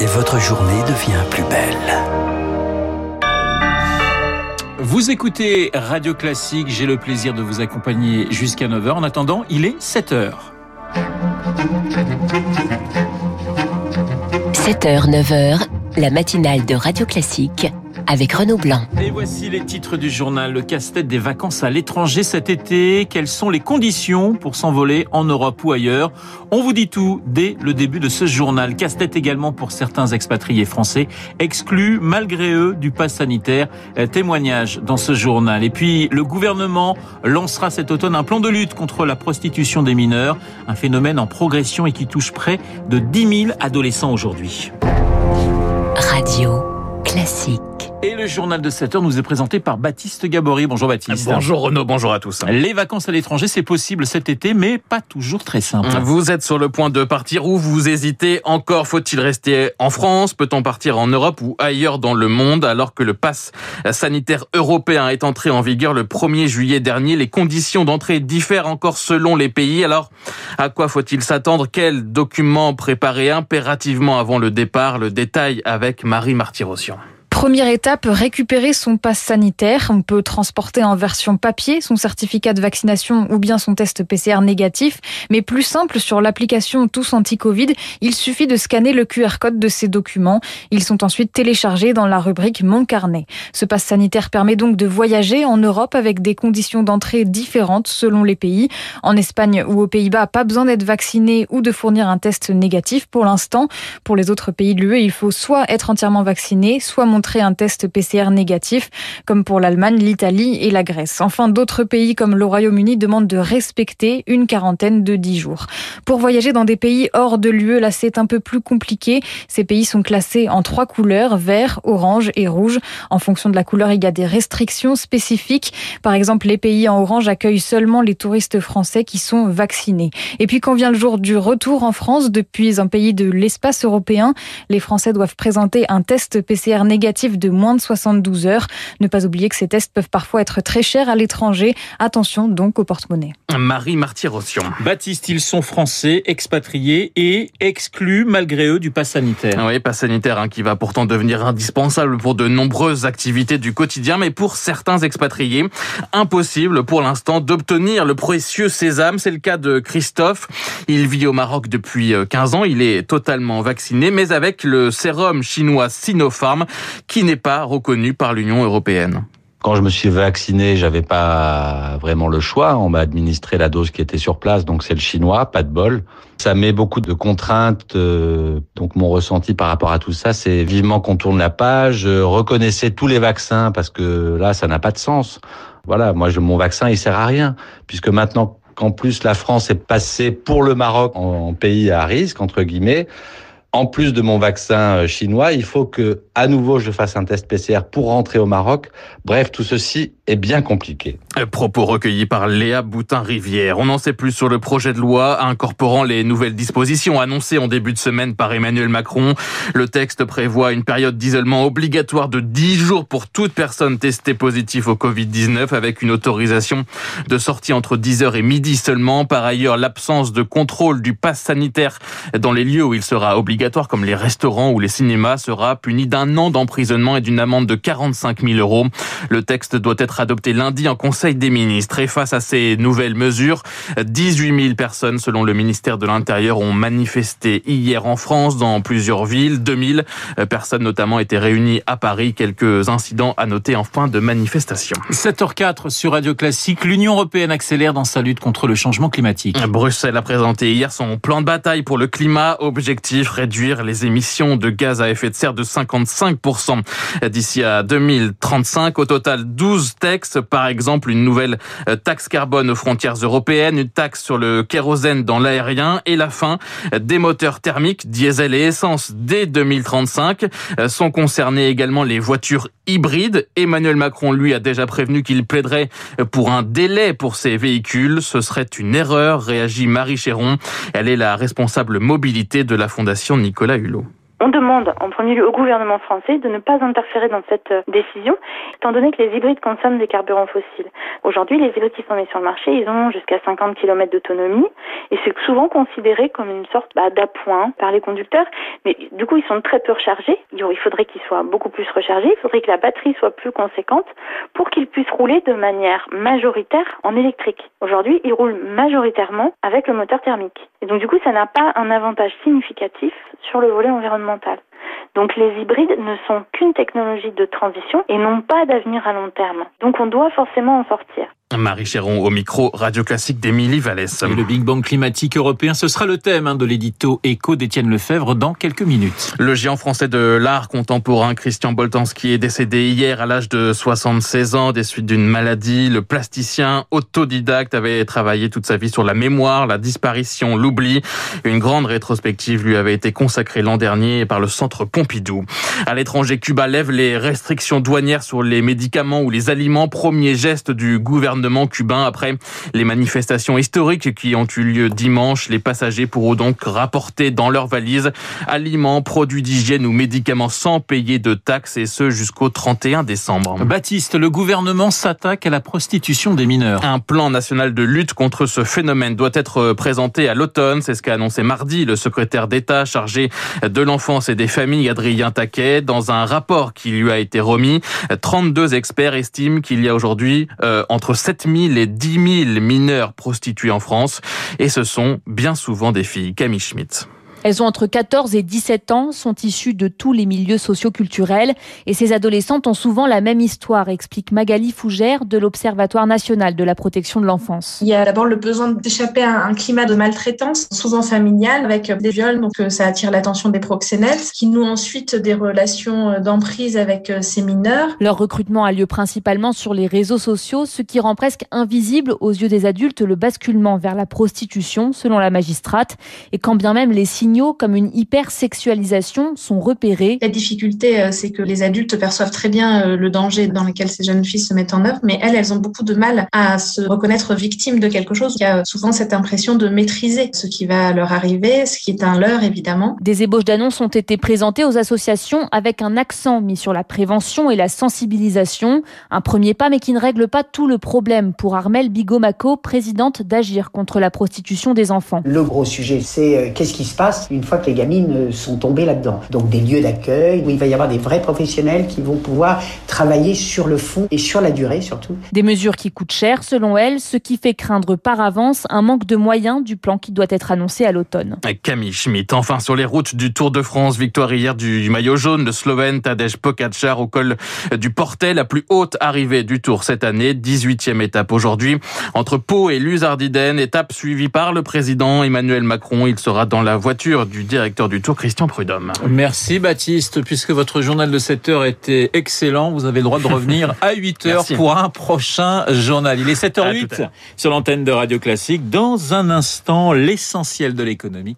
et votre journée devient plus belle. Vous écoutez Radio Classique, j'ai le plaisir de vous accompagner jusqu'à 9h. En attendant, il est 7h. 7h, 9h, la matinale de Radio Classique avec Renaud Blanc. Et voici les titres du journal. Le casse-tête des vacances à l'étranger cet été. Quelles sont les conditions pour s'envoler en Europe ou ailleurs? On vous dit tout dès le début de ce journal. Casse-tête également pour certains expatriés français, exclus malgré eux du pass sanitaire. Euh, témoignage dans ce journal. Et puis, le gouvernement lancera cet automne un plan de lutte contre la prostitution des mineurs, un phénomène en progression et qui touche près de 10 000 adolescents aujourd'hui. Radio classique. Et le journal de 7 heures nous est présenté par Baptiste Gabory. Bonjour Baptiste. Bonjour Renaud, bonjour à tous. Les vacances à l'étranger, c'est possible cet été, mais pas toujours très simple. Vous êtes sur le point de partir ou vous hésitez encore Faut-il rester en France? Peut-on partir en Europe ou ailleurs dans le monde? Alors que le pass sanitaire européen est entré en vigueur le 1er juillet dernier Les conditions d'entrée diffèrent encore selon les pays. Alors, à quoi faut-il s'attendre? Quels documents préparer impérativement avant le départ? Le détail avec Marie Martirossian. Première étape, récupérer son passe sanitaire. On peut transporter en version papier son certificat de vaccination ou bien son test PCR négatif. Mais plus simple, sur l'application Tous Anti-Covid, il suffit de scanner le QR code de ces documents. Ils sont ensuite téléchargés dans la rubrique Mon carnet. Ce passe sanitaire permet donc de voyager en Europe avec des conditions d'entrée différentes selon les pays. En Espagne ou aux Pays-Bas, pas besoin d'être vacciné ou de fournir un test négatif pour l'instant. Pour les autres pays de l'UE, il faut soit être entièrement vacciné, soit montrer un test PCR négatif, comme pour l'Allemagne, l'Italie et la Grèce. Enfin, d'autres pays comme le Royaume-Uni demandent de respecter une quarantaine de 10 jours. Pour voyager dans des pays hors de l'UE, là c'est un peu plus compliqué. Ces pays sont classés en trois couleurs, vert, orange et rouge. En fonction de la couleur, il y a des restrictions spécifiques. Par exemple, les pays en orange accueillent seulement les touristes français qui sont vaccinés. Et puis quand vient le jour du retour en France depuis un pays de l'espace européen, les Français doivent présenter un test PCR négatif de moins de 72 heures. Ne pas oublier que ces tests peuvent parfois être très chers à l'étranger. Attention donc au porte-monnaie. Marie Martyr-Rossian. Baptiste, ils sont français, expatriés et exclus malgré eux du pass sanitaire. Oui, pass sanitaire hein, qui va pourtant devenir indispensable pour de nombreuses activités du quotidien, mais pour certains expatriés, impossible pour l'instant d'obtenir le précieux sésame. C'est le cas de Christophe. Il vit au Maroc depuis 15 euh, ans. Il est totalement vacciné, mais avec le sérum chinois Sinopharm qui n'est pas reconnu par l'Union européenne. Quand je me suis vacciné, j'avais pas vraiment le choix. On m'a administré la dose qui était sur place, donc c'est le chinois, pas de bol. Ça met beaucoup de contraintes. Euh, donc mon ressenti par rapport à tout ça, c'est vivement qu'on tourne la page, reconnaissez tous les vaccins parce que là, ça n'a pas de sens. Voilà, moi, je, mon vaccin, il sert à rien puisque maintenant qu'en plus la France est passée pour le Maroc en pays à risque entre guillemets en plus de mon vaccin euh, chinois, il faut que à nouveau je fasse un test PCR pour rentrer au Maroc. Bref, tout ceci est bien compliqué. Propos recueillis par Léa Boutin-Rivière. On n'en sait plus sur le projet de loi incorporant les nouvelles dispositions annoncées en début de semaine par Emmanuel Macron. Le texte prévoit une période d'isolement obligatoire de 10 jours pour toute personne testée positive au Covid-19 avec une autorisation de sortie entre 10h et midi seulement. Par ailleurs, l'absence de contrôle du pass sanitaire dans les lieux où il sera obligatoire comme les restaurants ou les cinémas sera puni d'un an d'emprisonnement et d'une amende de 45 000 euros. Le texte doit être adopté lundi en conseil des ministres. Et face à ces nouvelles mesures, 18 000 personnes, selon le ministère de l'Intérieur, ont manifesté hier en France dans plusieurs villes. 2000 personnes notamment étaient réunies à Paris. Quelques incidents à noter en fin de manifestation. 7h04 sur Radio Classique. L'Union européenne accélère dans sa lutte contre le changement climatique. Bruxelles a présenté hier son plan de bataille pour le climat. Objectif, réduire les émissions de gaz à effet de serre de 55% d'ici à 2035. Au total, 12 textes, par exemple une nouvelle euh, taxe carbone aux frontières européennes, une taxe sur le kérosène dans l'aérien et la fin des moteurs thermiques, diesel et essence dès 2035. Euh, sont concernées également les voitures hybrides. Emmanuel Macron, lui, a déjà prévenu qu'il plaiderait pour un délai pour ces véhicules. Ce serait une erreur, réagit Marie Chéron. Elle est la responsable mobilité de la Fondation Nicolas Hulot. On demande en premier lieu au gouvernement français de ne pas interférer dans cette euh, décision, étant donné que les hybrides consomment des carburants fossiles. Aujourd'hui, les hybrides qui sont mis sur le marché, ils ont jusqu'à 50 km d'autonomie et c'est souvent considéré comme une sorte bah, d'appoint par les conducteurs. Mais du coup, ils sont très peu rechargés. Il faudrait qu'ils soient beaucoup plus rechargés. Il faudrait que la batterie soit plus conséquente pour qu'ils puissent rouler de manière majoritaire en électrique. Aujourd'hui, ils roulent majoritairement avec le moteur thermique. Et donc, du coup, ça n'a pas un avantage significatif sur le volet environnemental. environnementale. Donc les hybrides ne sont qu'une technologie de transition et n'ont pas d'avenir à long terme. Donc on doit forcément en sortir. Marie Chéron au micro Radio Classique d'Émilie Vallès. le Big Bang climatique européen, ce sera le thème hein, de l'édito Écho d'Étienne Lefebvre dans quelques minutes. Le géant français de l'art contemporain Christian Boltanski est décédé hier à l'âge de 76 ans des suites d'une maladie. Le plasticien autodidacte avait travaillé toute sa vie sur la mémoire, la disparition, l'oubli. Une grande rétrospective lui avait été consacrée l'an dernier par le Centre Pompidou. À l'étranger, Cuba lève les restrictions douanières sur les médicaments ou les aliments. Premier geste du gouvernement cubain après les manifestations historiques qui ont eu lieu dimanche. Les passagers pourront donc rapporter dans leurs valises aliments, produits d'hygiène ou médicaments sans payer de taxes et ce jusqu'au 31 décembre. Baptiste, le gouvernement s'attaque à la prostitution des mineurs. Un plan national de lutte contre ce phénomène doit être présenté à l'automne. C'est ce qu'a annoncé mardi le secrétaire d'État chargé de l'enfance et des familles, Adrien Taquet, dans un rapport qui lui a été remis. 32 experts estiment qu'il y a aujourd'hui euh, entre 7 000 et 10 000 mineurs prostitués en France. Et ce sont bien souvent des filles. Camille Schmitt. Elles ont entre 14 et 17 ans, sont issues de tous les milieux socioculturels et ces adolescentes ont souvent la même histoire, explique Magali Fougère de l'Observatoire national de la protection de l'enfance. Il y a d'abord le besoin d'échapper à un climat de maltraitance, souvent familial, avec des viols, donc euh, ça attire l'attention des proxénètes, qui nouent ensuite des relations euh, d'emprise avec euh, ces mineurs. Leur recrutement a lieu principalement sur les réseaux sociaux, ce qui rend presque invisible aux yeux des adultes le basculement vers la prostitution, selon la magistrate, et quand bien même les signaux comme une hypersexualisation sont repérés. La difficulté, euh, c'est que les adultes perçoivent très bien euh, le danger dans lequel ces jeunes filles se mettent en œuvre, mais elles, elles ont beaucoup de mal à se reconnaître victimes de quelque chose. Il y a souvent cette impression de maîtriser ce qui va leur arriver, ce qui est un leurre évidemment. Des ébauches d'annonces ont été présentées aux associations avec un accent mis sur la prévention et la sensibilisation. Un premier pas, mais qui ne règle pas tout le problème pour Armelle Bigomaco, présidente d'Agir contre la prostitution des enfants. Le gros sujet, c'est euh, qu'est-ce qui se passe une fois que les gamines sont tombées là-dedans. Donc des lieux d'accueil où il va y avoir des vrais professionnels qui vont pouvoir travailler sur le fond et sur la durée surtout. Des mesures qui coûtent cher selon elle, ce qui fait craindre par avance un manque de moyens du plan qui doit être annoncé à l'automne. Camille Schmitt, enfin sur les routes du Tour de France, victoire hier du maillot jaune, de Slovène Tadej Pogacar au col du Portet, la plus haute arrivée du Tour cette année, 18e étape aujourd'hui entre Pau et Luzardiden, étape suivie par le président Emmanuel Macron. Il sera dans la voiture du directeur du Tour, Christian Prudhomme. Merci Baptiste, puisque votre journal de 7 heures était excellent, vous avez le droit de revenir à 8 heures pour un prochain journal. Il est 7h08 sur l'antenne de Radio Classique. Dans un instant, l'essentiel de l'économie